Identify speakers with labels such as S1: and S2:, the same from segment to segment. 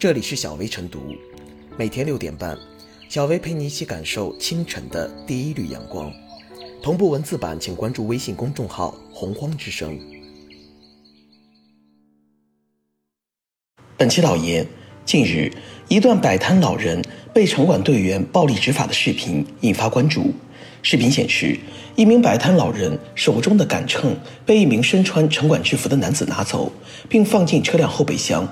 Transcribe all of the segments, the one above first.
S1: 这里是小薇晨读，每天六点半，小薇陪你一起感受清晨的第一缕阳光。同步文字版，请关注微信公众号“洪荒之声”。本期导言：近日，一段摆摊老人被城管队员暴力执法的视频引发关注。视频显示，一名摆摊老人手中的杆秤被一名身穿城管制服的男子拿走，并放进车辆后备箱。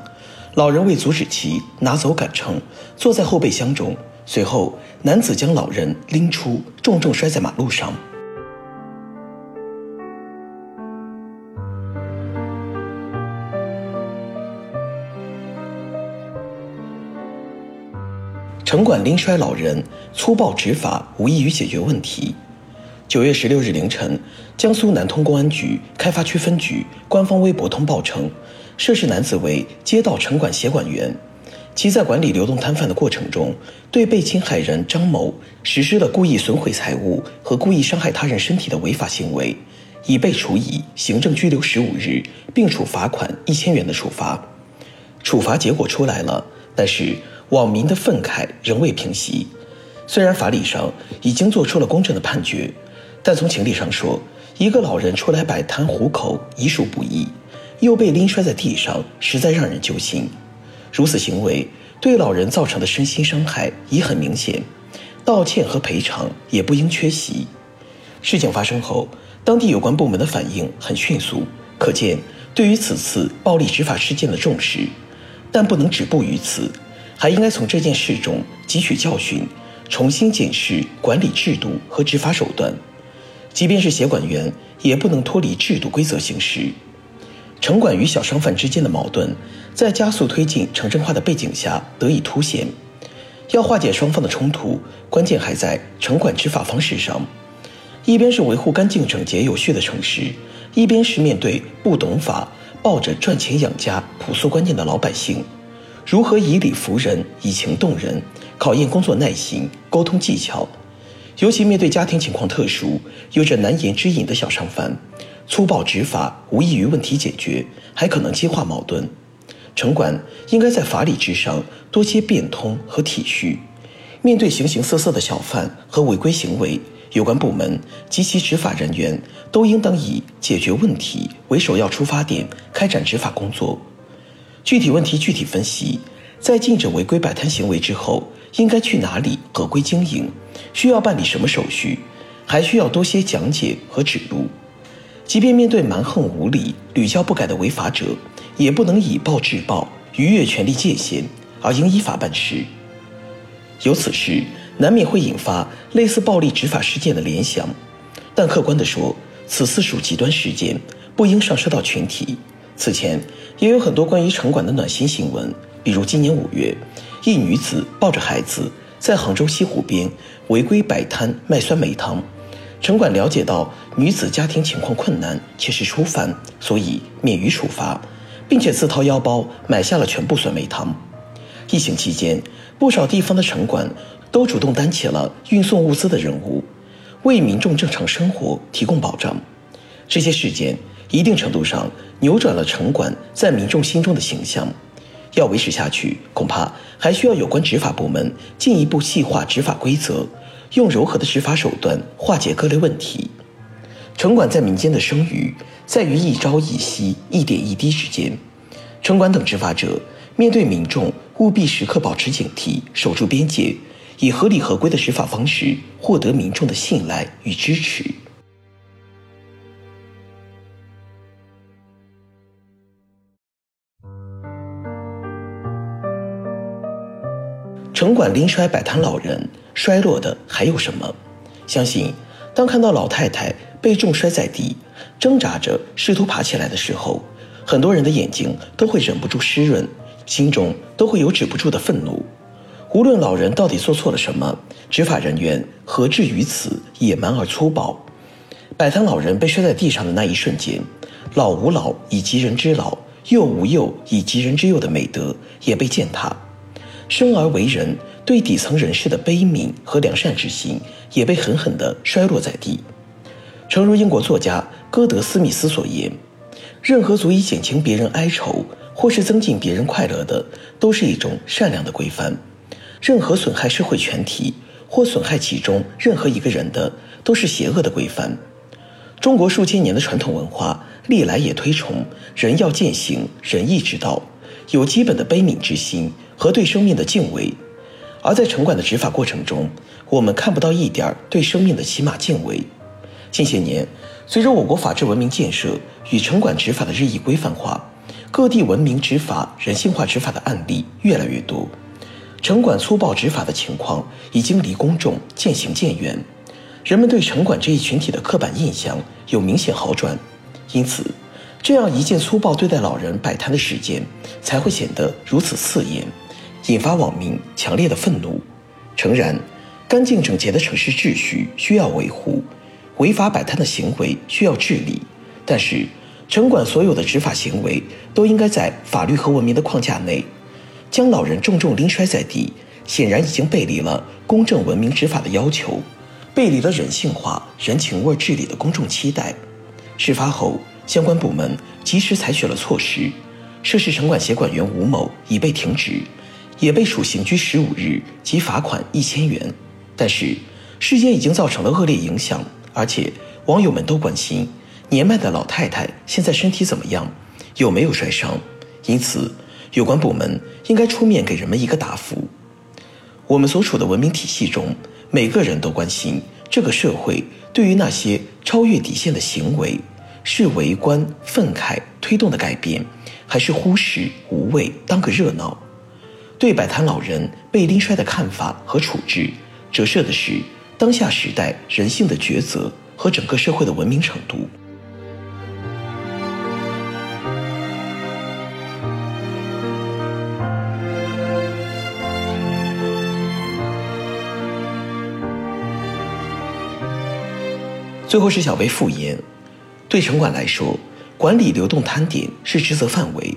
S1: 老人为阻止其拿走杆秤，坐在后备箱中。随后，男子将老人拎出，重重摔在马路上。城管拎摔老人，粗暴执法无异于解决问题。九月十六日凌晨，江苏南通公安局开发区分局官方微博通报称，涉事男子为街道城管协管员，其在管理流动摊贩的过程中，对被侵害人张某实施了故意损毁财物和故意伤害他人身体的违法行为，已被处以行政拘留十五日，并处罚款一千元的处罚。处罚结果出来了，但是。网民的愤慨仍未平息。虽然法理上已经做出了公正的判决，但从情理上说，一个老人出来摆摊糊口已属不易，又被拎摔在地上，实在让人揪心。如此行为对老人造成的身心伤害已很明显，道歉和赔偿也不应缺席。事情发生后，当地有关部门的反应很迅速，可见对于此次暴力执法事件的重视，但不能止步于此。还应该从这件事中汲取教训，重新检视管理制度和执法手段。即便是协管员，也不能脱离制度规则行事。城管与小商贩之间的矛盾，在加速推进城镇化的背景下得以凸显。要化解双方的冲突，关键还在城管执法方式上。一边是维护干净整洁有序的城市，一边是面对不懂法、抱着赚钱养家朴素观念的老百姓。如何以理服人、以情动人，考验工作耐心、沟通技巧。尤其面对家庭情况特殊、有着难言之隐的小商贩，粗暴执法无异于问题解决，还可能激化矛盾。城管应该在法理之上多些变通和体恤。面对形形色色的小贩和违规行为，有关部门及其执法人员都应当以解决问题为首要出发点，开展执法工作。具体问题具体分析，在禁止违规摆摊行为之后，应该去哪里合规经营？需要办理什么手续？还需要多些讲解和指路。即便面对蛮横无理、屡教不改的违法者，也不能以暴制暴，逾越权力界限，而应依法办事。有此事，难免会引发类似暴力执法事件的联想，但客观地说，此次属极端事件，不应上升到群体。此前也有很多关于城管的暖心新闻，比如今年五月，一女子抱着孩子在杭州西湖边违规摆摊卖酸梅汤，城管了解到女子家庭情况困难且是初犯，所以免于处罚，并且自掏腰包买下了全部酸梅汤。疫情期间，不少地方的城管都主动担起了运送物资的任务，为民众正常生活提供保障。这些事件。一定程度上扭转了城管在民众心中的形象，要维持下去，恐怕还需要有关执法部门进一步细化执法规则，用柔和的执法手段化解各类问题。城管在民间的声誉在于一朝一夕、一点一滴之间。城管等执法者面对民众，务必时刻保持警惕，守住边界，以合理合规的执法方式获得民众的信赖与支持。城管拎摔摆摊老人，衰落的还有什么？相信，当看到老太太被重摔在地，挣扎着试图爬起来的时候，很多人的眼睛都会忍不住湿润，心中都会有止不住的愤怒。无论老人到底做错了什么，执法人员何至于此野蛮而粗暴？摆摊老人被摔在地上的那一瞬间，老吾老以及人之老，幼吾幼以及人之幼的美德也被践踏。生而为人，对底层人士的悲悯和良善之心也被狠狠地摔落在地。诚如英国作家歌德·斯密斯所言：“任何足以减轻别人哀愁或是增进别人快乐的，都是一种善良的规范；任何损害社会全体或损害其中任何一个人的，都是邪恶的规范。中国数千年的传统文化历来也推崇人要践行仁义之道，有基本的悲悯之心和对生命的敬畏。而在城管的执法过程中，我们看不到一点对生命的起码敬畏。近些年，随着我国法治文明建设与城管执法的日益规范化，各地文明执法、人性化执法的案例越来越多，城管粗暴执法的情况已经离公众渐行渐远，人们对城管这一群体的刻板印象有明显好转，因此，这样一件粗暴对待老人摆摊的事件才会显得如此刺眼，引发网民强烈的愤怒。诚然，干净整洁的城市秩序需要维护，违法摆摊的行为需要治理，但是。城管所有的执法行为都应该在法律和文明的框架内，将老人重重拎摔在地，显然已经背离了公正文明执法的要求，背离了人性化、人情味治理的公众期待。事发后，相关部门及时采取了措施，涉事城管协管员吴某已被停职，也被处刑拘十五日及罚款一千元。但是，事件已经造成了恶劣影响，而且网友们都关心。年迈的老太太现在身体怎么样？有没有摔伤？因此，有关部门应该出面给人们一个答复。我们所处的文明体系中，每个人都关心这个社会对于那些超越底线的行为，是围观愤慨推动的改变，还是忽视无畏当个热闹？对摆摊老人被拎摔的看法和处置，折射的是当下时代人性的抉择和整个社会的文明程度。最后是小薇复言，对城管来说，管理流动摊点是职责范围，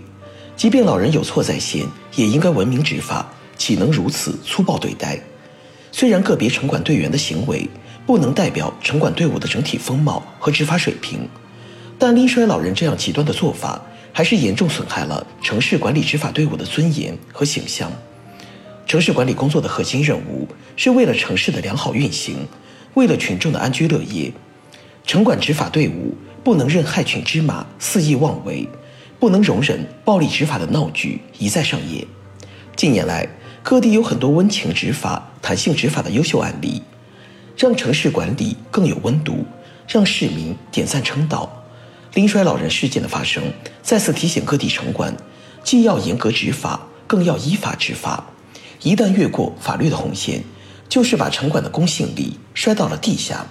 S1: 即便老人有错在先，也应该文明执法，岂能如此粗暴对待？虽然个别城管队员的行为不能代表城管队伍的整体风貌和执法水平，但拎摔老人这样极端的做法，还是严重损害了城市管理执法队伍的尊严和形象。城市管理工作的核心任务是为了城市的良好运行，为了群众的安居乐业。城管执法队伍不能任害群之马肆意妄为，不能容忍暴力执法的闹剧一再上演。近年来，各地有很多温情执法、弹性执法的优秀案例，让城市管理更有温度，让市民点赞称道。拎摔老人事件的发生，再次提醒各地城管，既要严格执法，更要依法执法。一旦越过法律的红线，就是把城管的公信力摔到了地下。